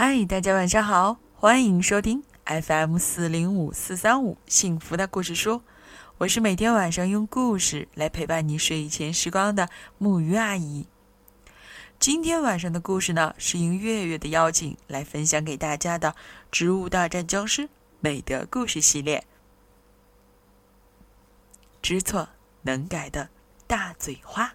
嗨，大家晚上好，欢迎收听 FM 四零五四三五幸福的故事书。我是每天晚上用故事来陪伴你睡前时光的木鱼阿姨。今天晚上的故事呢，是应月月的邀请来分享给大家的《植物大战僵尸》美德故事系列。知错能改的大嘴花。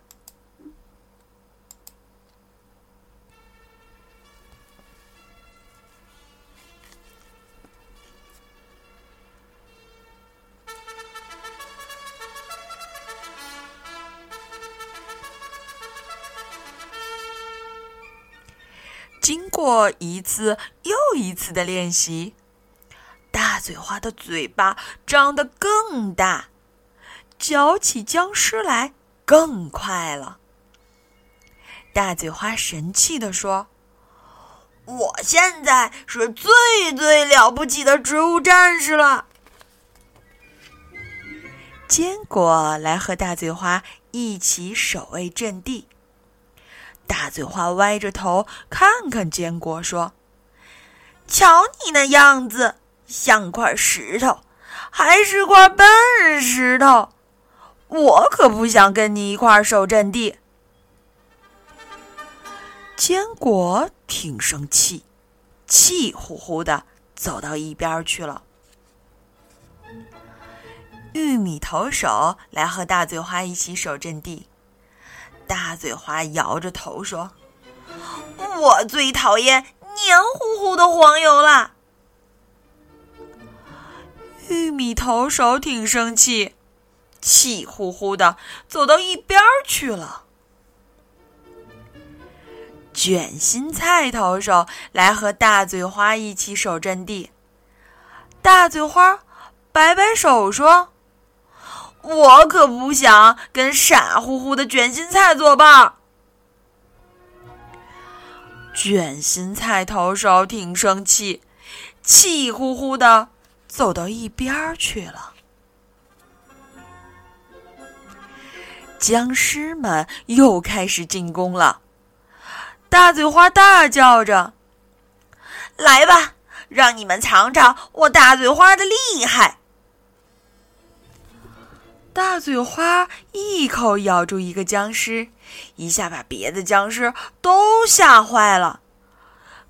经过一次又一次的练习，大嘴花的嘴巴张得更大，嚼起僵尸来更快了。大嘴花神气地说：“我现在是最最了不起的植物战士了。”坚果来和大嘴花一起守卫阵地。大嘴花歪着头看看坚果，说：“瞧你那样子，像块石头，还是块笨石头。我可不想跟你一块守阵地。”坚果挺生气，气呼呼的走到一边去了。玉米投手来和大嘴花一起守阵地。大嘴花摇着头说：“我最讨厌黏糊糊的黄油了。”玉米投手挺生气，气呼呼的走到一边去了。卷心菜投手来和大嘴花一起守阵地。大嘴花摆摆手说。我可不想跟傻乎乎的卷心菜作伴。卷心菜投手挺生气，气呼呼的走到一边去了。僵尸们又开始进攻了，大嘴花大叫着：“来吧，让你们尝尝我大嘴花的厉害！”大嘴花一口咬住一个僵尸，一下把别的僵尸都吓坏了。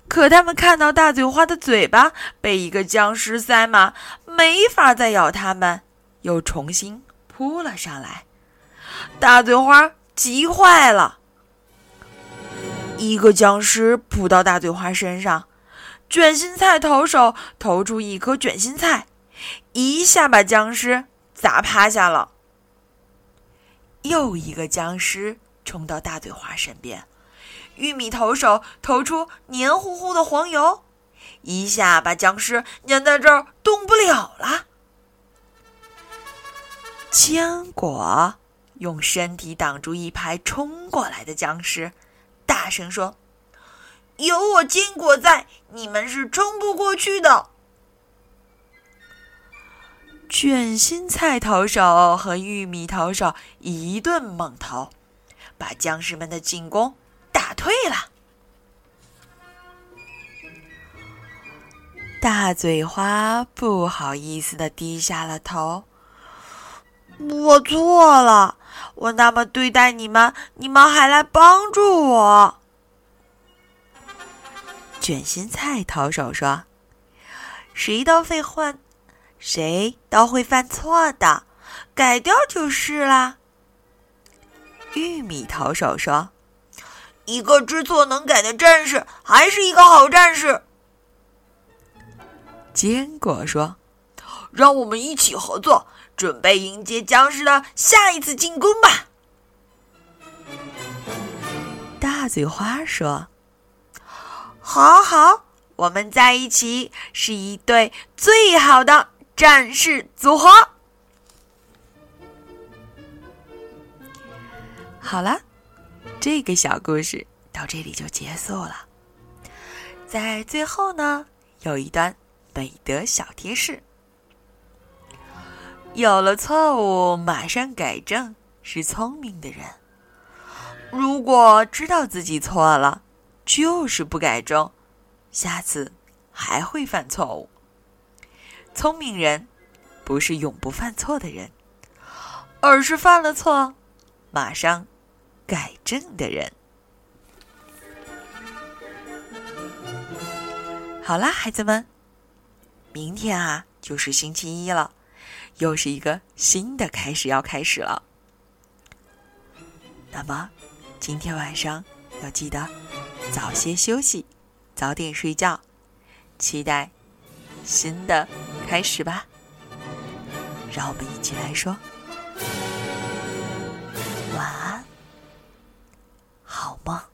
可他们看到大嘴花的嘴巴被一个僵尸塞满，没法再咬他们，又重新扑了上来。大嘴花急坏了，一个僵尸扑到大嘴花身上，卷心菜投手投出一颗卷心菜，一下把僵尸砸趴下了。又一个僵尸冲到大嘴花身边，玉米投手投出黏糊糊的黄油，一下把僵尸粘在这儿动不了了。坚果用身体挡住一排冲过来的僵尸，大声说：“有我坚果在，你们是冲不过去的。”卷心菜投手和玉米投手一顿猛投，把僵尸们的进攻打退了。大嘴花不好意思的低下了头：“我错了，我那么对待你们，你们还来帮助我。”卷心菜投手说：“谁都会换。”谁都会犯错的，改掉就是啦。玉米投手说：“一个知错能改的战士，还是一个好战士。”坚果说：“让我们一起合作，准备迎接僵尸的下一次进攻吧。”大嘴花说：“好好，我们在一起是一对最好的。”战士组合，好了，这个小故事到这里就结束了。在最后呢，有一段美德小贴士：有了错误马上改正是聪明的人；如果知道自己错了，就是不改正，下次还会犯错误。聪明人不是永不犯错的人，而是犯了错马上改正的人。好啦，孩子们，明天啊就是星期一了，又是一个新的开始要开始了。那么，今天晚上要记得早些休息，早点睡觉，期待新的开始吧。让我们一起来说。晚安好梦。